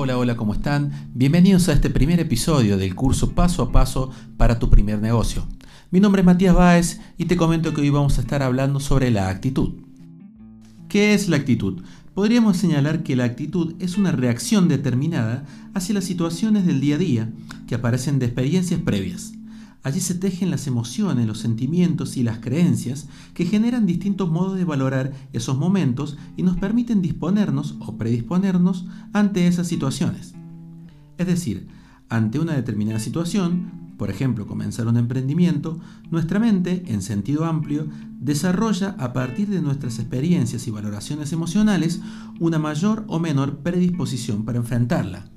Hola, hola, ¿cómo están? Bienvenidos a este primer episodio del curso Paso a Paso para tu primer negocio. Mi nombre es Matías Báez y te comento que hoy vamos a estar hablando sobre la actitud. ¿Qué es la actitud? Podríamos señalar que la actitud es una reacción determinada hacia las situaciones del día a día que aparecen de experiencias previas. Allí se tejen las emociones, los sentimientos y las creencias que generan distintos modos de valorar esos momentos y nos permiten disponernos o predisponernos ante esas situaciones. Es decir, ante una determinada situación, por ejemplo, comenzar un emprendimiento, nuestra mente, en sentido amplio, desarrolla a partir de nuestras experiencias y valoraciones emocionales una mayor o menor predisposición para enfrentarla.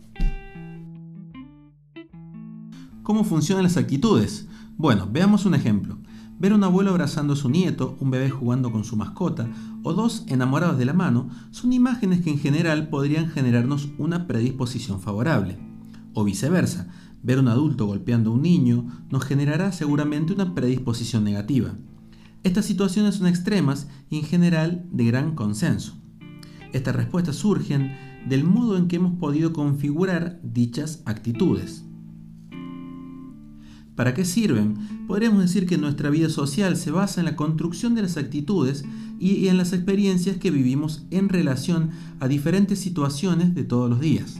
¿Cómo funcionan las actitudes? Bueno, veamos un ejemplo. Ver a un abuelo abrazando a su nieto, un bebé jugando con su mascota o dos enamorados de la mano son imágenes que en general podrían generarnos una predisposición favorable. O viceversa, ver a un adulto golpeando a un niño nos generará seguramente una predisposición negativa. Estas situaciones son extremas y en general de gran consenso. Estas respuestas surgen del modo en que hemos podido configurar dichas actitudes. ¿Para qué sirven? Podríamos decir que nuestra vida social se basa en la construcción de las actitudes y en las experiencias que vivimos en relación a diferentes situaciones de todos los días.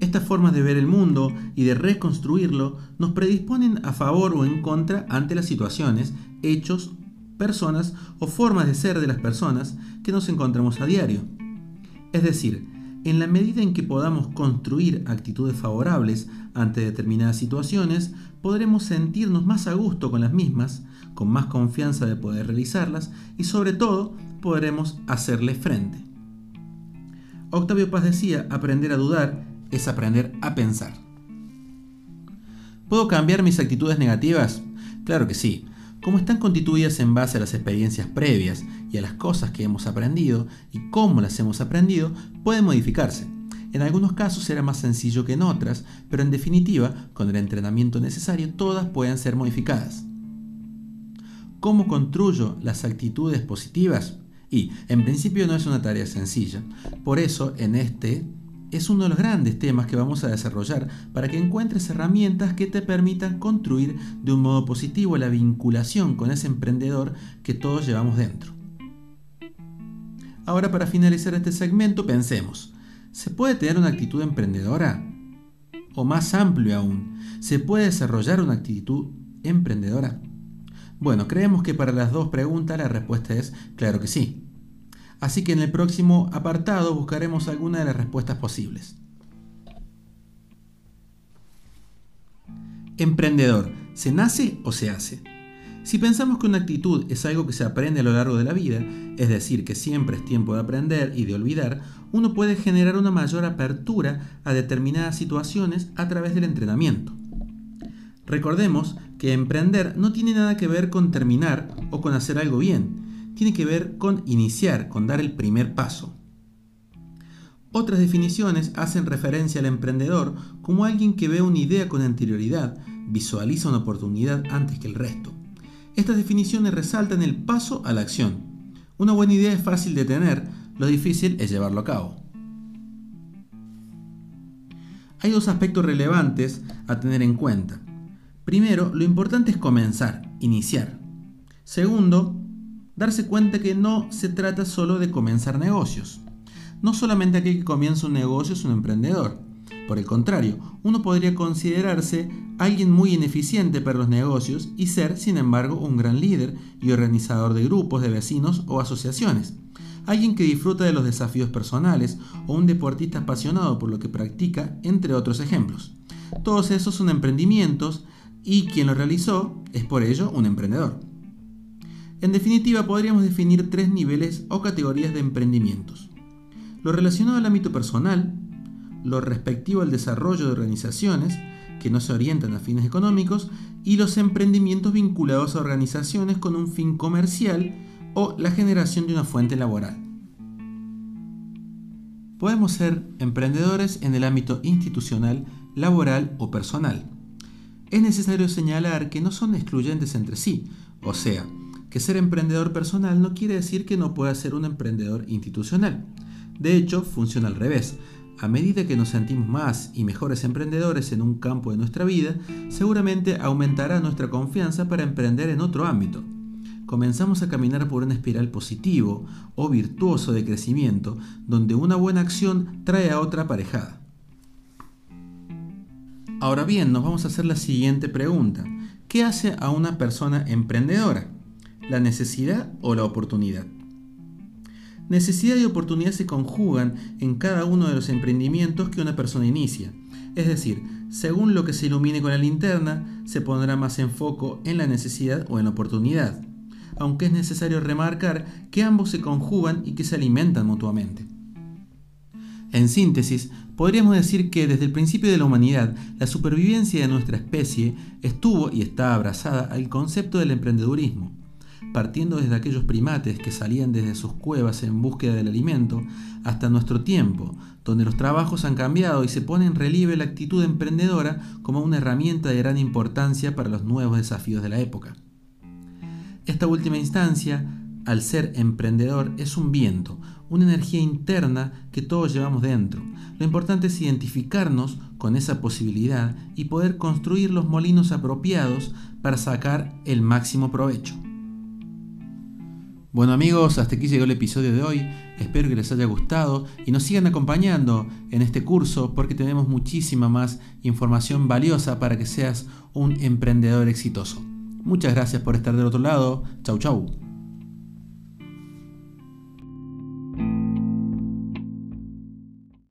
Estas formas de ver el mundo y de reconstruirlo nos predisponen a favor o en contra ante las situaciones, hechos, personas o formas de ser de las personas que nos encontramos a diario. Es decir, en la medida en que podamos construir actitudes favorables ante determinadas situaciones, podremos sentirnos más a gusto con las mismas, con más confianza de poder realizarlas y sobre todo podremos hacerle frente. Octavio Paz decía, aprender a dudar es aprender a pensar. ¿Puedo cambiar mis actitudes negativas? Claro que sí. Como están constituidas en base a las experiencias previas y a las cosas que hemos aprendido y cómo las hemos aprendido, pueden modificarse. En algunos casos será más sencillo que en otras, pero en definitiva, con el entrenamiento necesario, todas pueden ser modificadas. ¿Cómo construyo las actitudes positivas? Y, en principio, no es una tarea sencilla. Por eso, en este es uno de los grandes temas que vamos a desarrollar para que encuentres herramientas que te permitan construir de un modo positivo la vinculación con ese emprendedor que todos llevamos dentro. Ahora para finalizar este segmento pensemos, ¿se puede tener una actitud emprendedora? O más amplio aún, ¿se puede desarrollar una actitud emprendedora? Bueno, creemos que para las dos preguntas la respuesta es claro que sí. Así que en el próximo apartado buscaremos alguna de las respuestas posibles. Emprendedor, ¿se nace o se hace? Si pensamos que una actitud es algo que se aprende a lo largo de la vida, es decir, que siempre es tiempo de aprender y de olvidar, uno puede generar una mayor apertura a determinadas situaciones a través del entrenamiento. Recordemos que emprender no tiene nada que ver con terminar o con hacer algo bien, tiene que ver con iniciar, con dar el primer paso. Otras definiciones hacen referencia al emprendedor como alguien que ve una idea con anterioridad, visualiza una oportunidad antes que el resto. Estas definiciones resaltan el paso a la acción. Una buena idea es fácil de tener, lo difícil es llevarlo a cabo. Hay dos aspectos relevantes a tener en cuenta. Primero, lo importante es comenzar, iniciar. Segundo, darse cuenta que no se trata solo de comenzar negocios. No solamente aquel que comienza un negocio es un emprendedor. Por el contrario, uno podría considerarse alguien muy ineficiente para los negocios y ser, sin embargo, un gran líder y organizador de grupos de vecinos o asociaciones. Alguien que disfruta de los desafíos personales o un deportista apasionado por lo que practica, entre otros ejemplos. Todos esos son emprendimientos y quien los realizó es por ello un emprendedor. En definitiva, podríamos definir tres niveles o categorías de emprendimientos. Lo relacionado al ámbito personal, lo respectivo al desarrollo de organizaciones que no se orientan a fines económicos y los emprendimientos vinculados a organizaciones con un fin comercial o la generación de una fuente laboral. Podemos ser emprendedores en el ámbito institucional, laboral o personal. Es necesario señalar que no son excluyentes entre sí, o sea, que ser emprendedor personal no quiere decir que no pueda ser un emprendedor institucional. De hecho, funciona al revés. A medida que nos sentimos más y mejores emprendedores en un campo de nuestra vida, seguramente aumentará nuestra confianza para emprender en otro ámbito. Comenzamos a caminar por una espiral positivo o virtuoso de crecimiento, donde una buena acción trae a otra aparejada. Ahora bien, nos vamos a hacer la siguiente pregunta. ¿Qué hace a una persona emprendedora? ¿La necesidad o la oportunidad? Necesidad y oportunidad se conjugan en cada uno de los emprendimientos que una persona inicia. Es decir, según lo que se ilumine con la linterna, se pondrá más en foco en la necesidad o en la oportunidad, aunque es necesario remarcar que ambos se conjugan y que se alimentan mutuamente. En síntesis, podríamos decir que desde el principio de la humanidad, la supervivencia de nuestra especie estuvo y está abrazada al concepto del emprendedurismo partiendo desde aquellos primates que salían desde sus cuevas en búsqueda del alimento, hasta nuestro tiempo, donde los trabajos han cambiado y se pone en relieve la actitud emprendedora como una herramienta de gran importancia para los nuevos desafíos de la época. Esta última instancia, al ser emprendedor, es un viento, una energía interna que todos llevamos dentro. Lo importante es identificarnos con esa posibilidad y poder construir los molinos apropiados para sacar el máximo provecho. Bueno amigos, hasta aquí llegó el episodio de hoy. Espero que les haya gustado y nos sigan acompañando en este curso porque tenemos muchísima más información valiosa para que seas un emprendedor exitoso. Muchas gracias por estar del otro lado. Chau chau.